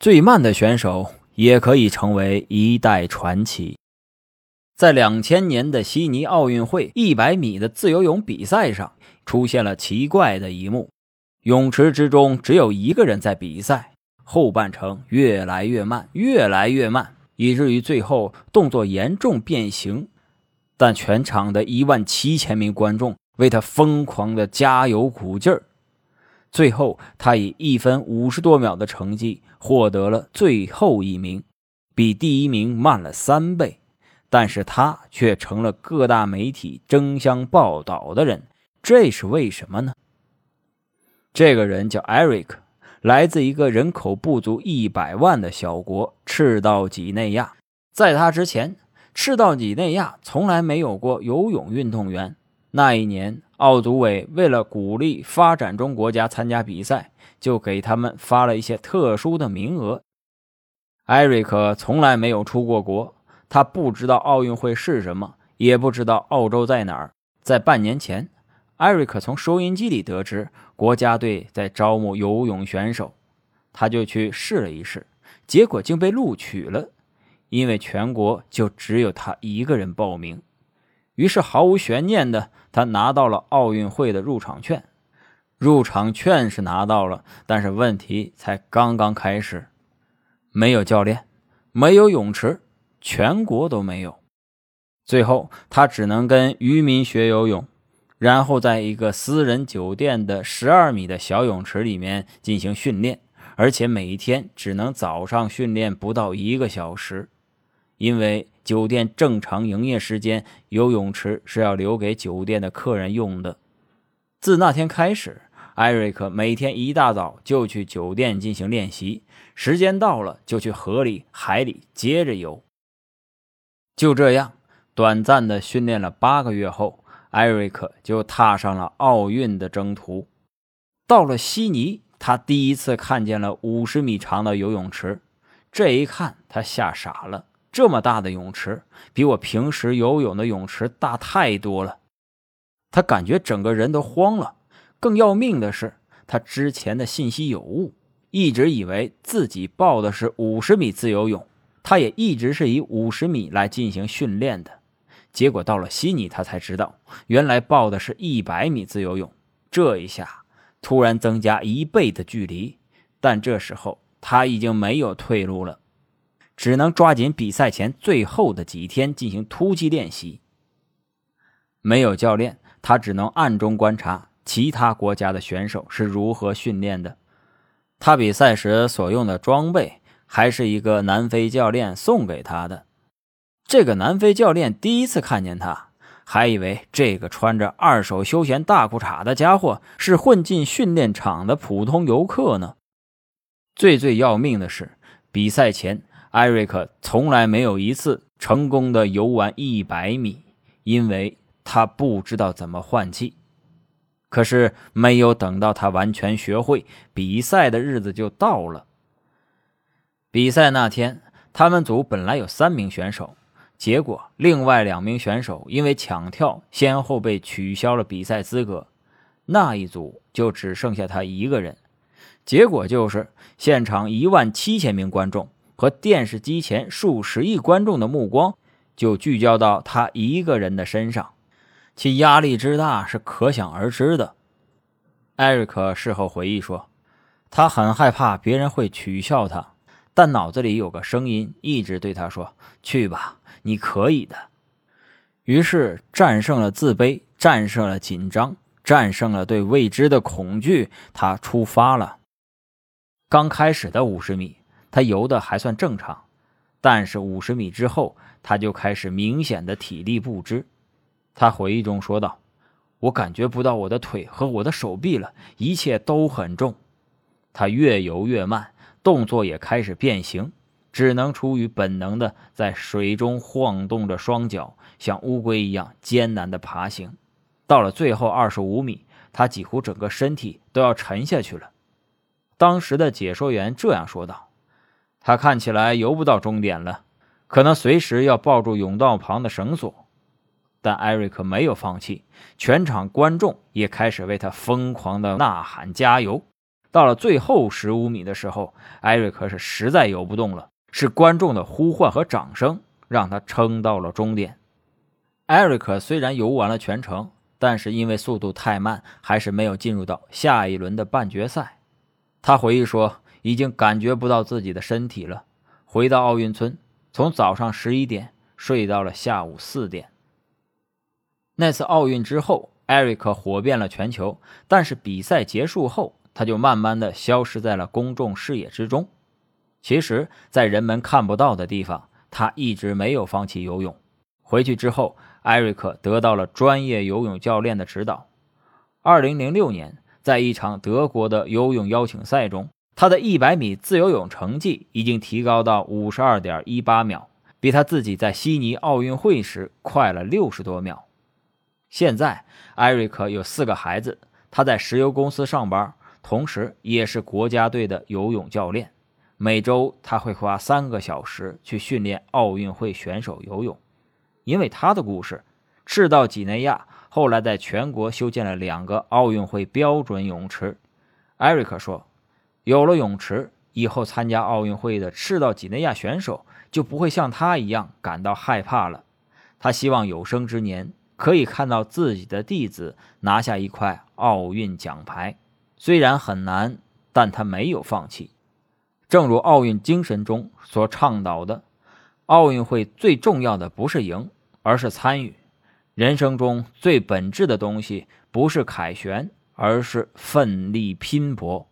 最慢的选手也可以成为一代传奇。在两千年的悉尼奥运会一百米的自由泳比赛上，出现了奇怪的一幕：泳池之中只有一个人在比赛，后半程越来越慢，越来越慢，以至于最后动作严重变形。但全场的一万七千名观众为他疯狂的加油鼓劲儿。最后，他以一分五十多秒的成绩获得了最后一名，比第一名慢了三倍。但是他却成了各大媒体争相报道的人，这是为什么呢？这个人叫艾瑞克，来自一个人口不足一百万的小国赤道几内亚。在他之前，赤道几内亚从来没有过游泳运动员。那一年，奥组委为了鼓励发展中国家参加比赛，就给他们发了一些特殊的名额。艾瑞克从来没有出过国。他不知道奥运会是什么，也不知道澳洲在哪儿。在半年前，艾瑞克从收音机里得知国家队在招募游泳选手，他就去试了一试，结果竟被录取了。因为全国就只有他一个人报名，于是毫无悬念的，他拿到了奥运会的入场券。入场券是拿到了，但是问题才刚刚开始，没有教练，没有泳池。全国都没有，最后他只能跟渔民学游泳，然后在一个私人酒店的十二米的小泳池里面进行训练，而且每一天只能早上训练不到一个小时，因为酒店正常营业时间，游泳池是要留给酒店的客人用的。自那天开始，艾瑞克每天一大早就去酒店进行练习，时间到了就去河里、海里接着游。就这样，短暂的训练了八个月后，艾瑞克就踏上了奥运的征途。到了悉尼，他第一次看见了五十米长的游泳池。这一看，他吓傻了。这么大的泳池，比我平时游泳的泳池大太多了。他感觉整个人都慌了。更要命的是，他之前的信息有误，一直以为自己报的是五十米自由泳。他也一直是以五十米来进行训练的，结果到了悉尼，他才知道原来报的是一百米自由泳。这一下突然增加一倍的距离，但这时候他已经没有退路了，只能抓紧比赛前最后的几天进行突击练习。没有教练，他只能暗中观察其他国家的选手是如何训练的。他比赛时所用的装备。还是一个南非教练送给他的。这个南非教练第一次看见他，还以为这个穿着二手休闲大裤衩的家伙是混进训练场的普通游客呢。最最要命的是，比赛前艾瑞克从来没有一次成功的游完一百米，因为他不知道怎么换气。可是没有等到他完全学会，比赛的日子就到了。比赛那天，他们组本来有三名选手，结果另外两名选手因为抢跳，先后被取消了比赛资格。那一组就只剩下他一个人。结果就是，现场一万七千名观众和电视机前数十亿观众的目光就聚焦到他一个人的身上，其压力之大是可想而知的。艾瑞克事后回忆说：“他很害怕别人会取笑他。”但脑子里有个声音一直对他说：“去吧，你可以的。”于是战胜了自卑，战胜了紧张，战胜了对未知的恐惧，他出发了。刚开始的五十米，他游的还算正常，但是五十米之后，他就开始明显的体力不支。他回忆中说道：“我感觉不到我的腿和我的手臂了，一切都很重。”他越游越慢。动作也开始变形，只能出于本能的在水中晃动着双脚，像乌龟一样艰难的爬行。到了最后二十五米，他几乎整个身体都要沉下去了。当时的解说员这样说道：“他看起来游不到终点了，可能随时要抱住甬道旁的绳索。”但艾瑞克没有放弃，全场观众也开始为他疯狂的呐喊加油。到了最后十五米的时候，艾瑞克是实在游不动了，是观众的呼唤和掌声让他撑到了终点。艾瑞克虽然游完了全程，但是因为速度太慢，还是没有进入到下一轮的半决赛。他回忆说，已经感觉不到自己的身体了。回到奥运村，从早上十一点睡到了下午四点。那次奥运之后，艾瑞克火遍了全球，但是比赛结束后。他就慢慢的消失在了公众视野之中。其实，在人们看不到的地方，他一直没有放弃游泳。回去之后，艾瑞克得到了专业游泳教练的指导。二零零六年，在一场德国的游泳邀请赛中，他的一百米自由泳成绩已经提高到五十二点一八秒，比他自己在悉尼奥运会时快了六十多秒。现在，艾瑞克有四个孩子，他在石油公司上班。同时，也是国家队的游泳教练。每周他会花三个小时去训练奥运会选手游泳。因为他的故事，赤道几内亚后来在全国修建了两个奥运会标准泳池。艾瑞克说：“有了泳池，以后参加奥运会的赤道几内亚选手就不会像他一样感到害怕了。他希望有生之年可以看到自己的弟子拿下一块奥运奖牌。”虽然很难，但他没有放弃。正如奥运精神中所倡导的，奥运会最重要的不是赢，而是参与。人生中最本质的东西不是凯旋，而是奋力拼搏。